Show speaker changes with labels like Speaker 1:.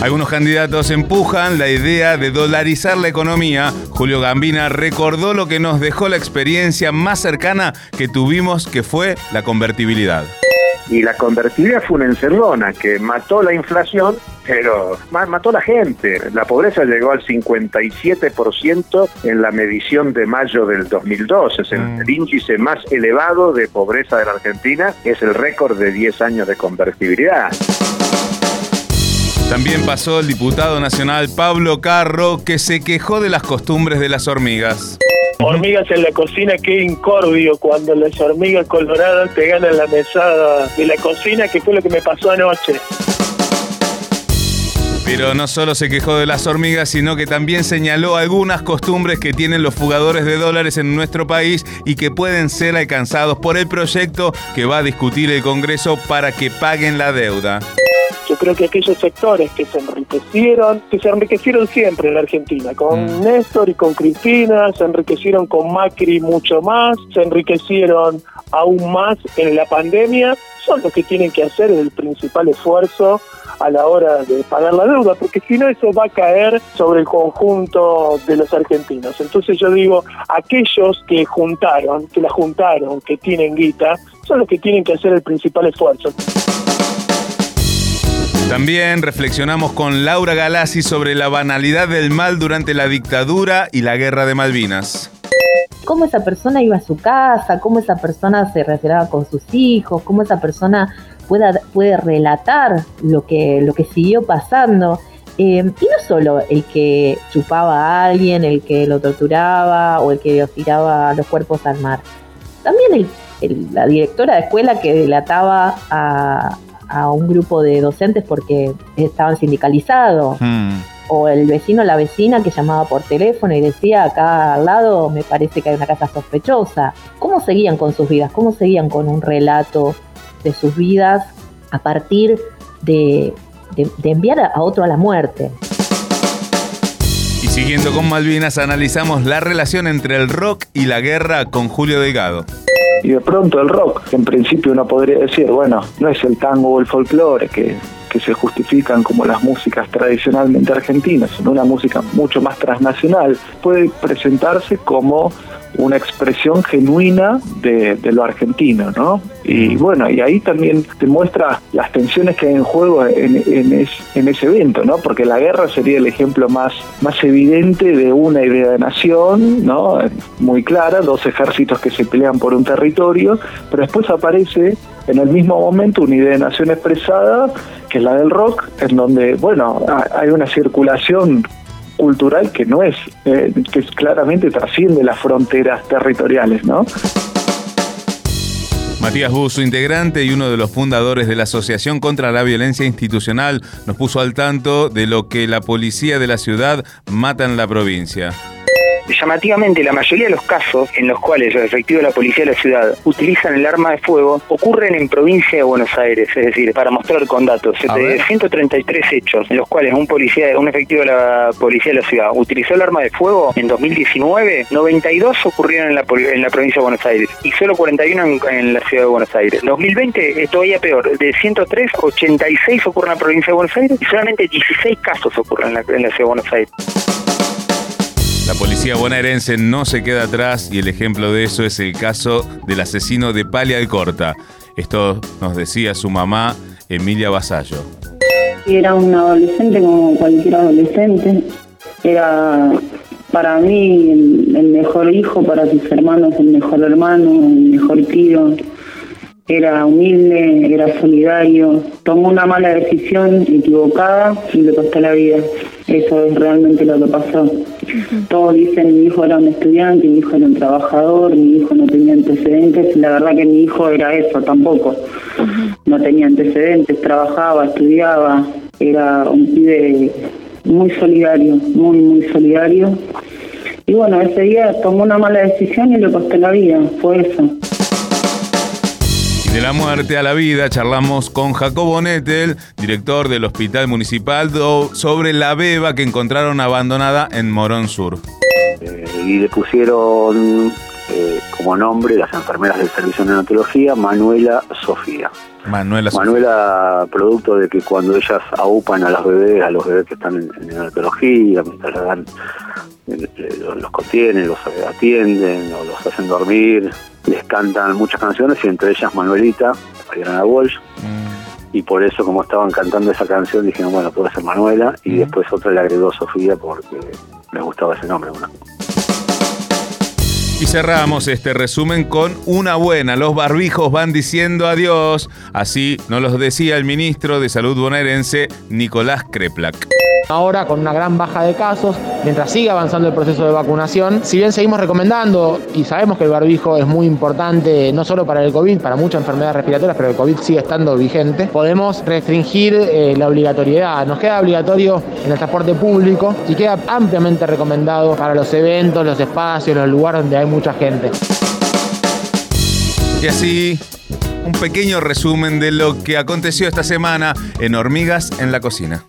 Speaker 1: Algunos candidatos empujan la idea de dolarizar la economía. Julio Gambina recordó lo que nos dejó la experiencia más cercana que tuvimos, que fue la convertibilidad.
Speaker 2: Y la convertibilidad fue una encerrona que mató la inflación, pero mató a la gente. La pobreza llegó al 57% en la medición de mayo del 2002. Es el, mm. el índice más elevado de pobreza de la Argentina. Es el récord de 10 años de convertibilidad.
Speaker 1: También pasó el diputado nacional Pablo Carro, que se quejó de las costumbres de las hormigas.
Speaker 3: Hormigas en la cocina, qué incordio cuando las hormigas coloradas te ganan la mesada de la cocina, que fue lo que me pasó anoche.
Speaker 1: Pero no solo se quejó de las hormigas, sino que también señaló algunas costumbres que tienen los fugadores de dólares en nuestro país y que pueden ser alcanzados por el proyecto que va a discutir el Congreso para que paguen la deuda.
Speaker 3: Yo creo que aquellos sectores que se enriquecieron, que se enriquecieron siempre en la Argentina, con mm. Néstor y con Cristina, se enriquecieron con Macri mucho más, se enriquecieron aún más en la pandemia, son los que tienen que hacer el principal esfuerzo a la hora de pagar la deuda, porque si no eso va a caer sobre el conjunto de los argentinos. Entonces yo digo, aquellos que juntaron, que la juntaron, que tienen guita, son los que tienen que hacer el principal esfuerzo.
Speaker 1: También reflexionamos con Laura Galassi sobre la banalidad del mal durante la dictadura y la guerra de Malvinas.
Speaker 4: Cómo esa persona iba a su casa, cómo esa persona se relacionaba con sus hijos, cómo esa persona pueda, puede relatar lo que, lo que siguió pasando. Eh, y no solo el que chupaba a alguien, el que lo torturaba o el que tiraba los cuerpos al mar. También la directora de escuela que delataba a, a un grupo de docentes porque estaban sindicalizados. Hmm. O el vecino la vecina que llamaba por teléfono y decía, acá al lado me parece que hay una casa sospechosa. ¿Cómo seguían con sus vidas? ¿Cómo seguían con un relato de sus vidas a partir de, de enviar a otro a la muerte?
Speaker 1: Y siguiendo con Malvinas, analizamos la relación entre el rock y la guerra con Julio Delgado.
Speaker 5: Y de pronto el rock, en principio uno podría decir, bueno, no es el tango o el folclore que, que se justifican como las músicas tradicionalmente argentinas, sino una música mucho más transnacional, puede presentarse como una expresión genuina de, lo argentino, ¿no? Y bueno, y ahí también te muestra las tensiones que hay en juego en, en, ese evento, ¿no? Porque la guerra sería el ejemplo más, más evidente de una idea de nación, ¿no? Muy clara, dos ejércitos que se pelean por un territorio, pero después aparece en el mismo momento una idea de nación expresada, que es la del rock, en donde, bueno, hay una circulación cultural que no es, eh, que claramente trasciende las fronteras territoriales, ¿no?
Speaker 1: Matías Buzo, integrante y uno de los fundadores de la Asociación contra la Violencia Institucional, nos puso al tanto de lo que la policía de la ciudad mata en la provincia.
Speaker 6: Llamativamente, la mayoría de los casos en los cuales los efectivos de la policía de la ciudad utilizan el arma de fuego ocurren en provincia de Buenos Aires, es decir, para mostrar con datos, de 133 hechos en los cuales un policía, un efectivo de la policía de la ciudad utilizó el arma de fuego en 2019, 92 ocurrieron en la, en la provincia de Buenos Aires y solo 41 en, la ciudad de Buenos Aires. 2020 es todavía peor, de 103, 86 ocurren en la provincia de Buenos Aires y solamente 16 casos ocurren en la, en la ciudad de Buenos Aires.
Speaker 1: La policía bonaerense no se queda atrás y el ejemplo de eso es el caso del asesino de Palia Alcorta. Esto nos decía su mamá, Emilia Basallo.
Speaker 7: Era un adolescente como cualquier adolescente. Era para mí el, mejor hijo, para sus hermanos el mejor hermano, el mejor tío. Era humilde, era solidario. Tomó una mala decisión equivocada y le costó la vida. Eso es realmente lo que pasó. Todos dicen mi hijo era un estudiante, mi hijo era un trabajador, mi hijo no tenía antecedentes. La verdad que mi hijo era eso tampoco. No tenía antecedentes, trabajaba, estudiaba, era un pibe muy solidario, muy, muy solidario. Y bueno, ese día tomó una mala decisión y le costó la vida, fue eso.
Speaker 1: De la muerte a la vida charlamos con Jacobo Nettel, director del Hospital Municipal, sobre la beba que encontraron abandonada en Morón Sur.
Speaker 2: Eh, y le pusieron
Speaker 8: eh, como nombre las enfermeras del servicio de neonatología, Manuela Sofía.
Speaker 1: Manuela,
Speaker 8: Manuela, producto de que cuando ellas aupan a los bebés, a los bebés que están en, neonatología, mientras dan, eh, los contienen, los atienden o los hacen dormir, cantan muchas canciones y entre ellas Manuelita, Adriana Walsh. Mm. Y por eso, como estaban cantando esa canción, dijeron, bueno, puede ser Manuela. Y mm. después otra le agregó Sofía porque les gustaba ese nombre. Una.
Speaker 1: Y cerramos este resumen con una buena. Los barbijos van diciendo adiós. Así nos los decía el ministro de Salud bonaerense, Nicolás Kreplak.
Speaker 9: Ahora con una gran baja de casos, mientras sigue avanzando el proceso de vacunación, si bien seguimos recomendando y sabemos que el barbijo es muy importante no solo para el COVID, para muchas enfermedades respiratorias, pero el COVID sigue estando vigente, podemos restringir eh, la obligatoriedad. Nos queda obligatorio en el transporte público y queda ampliamente recomendado para los eventos, los espacios, los lugares donde hay mucha gente.
Speaker 1: Y así un pequeño resumen de lo que aconteció esta semana en Hormigas en la Cocina.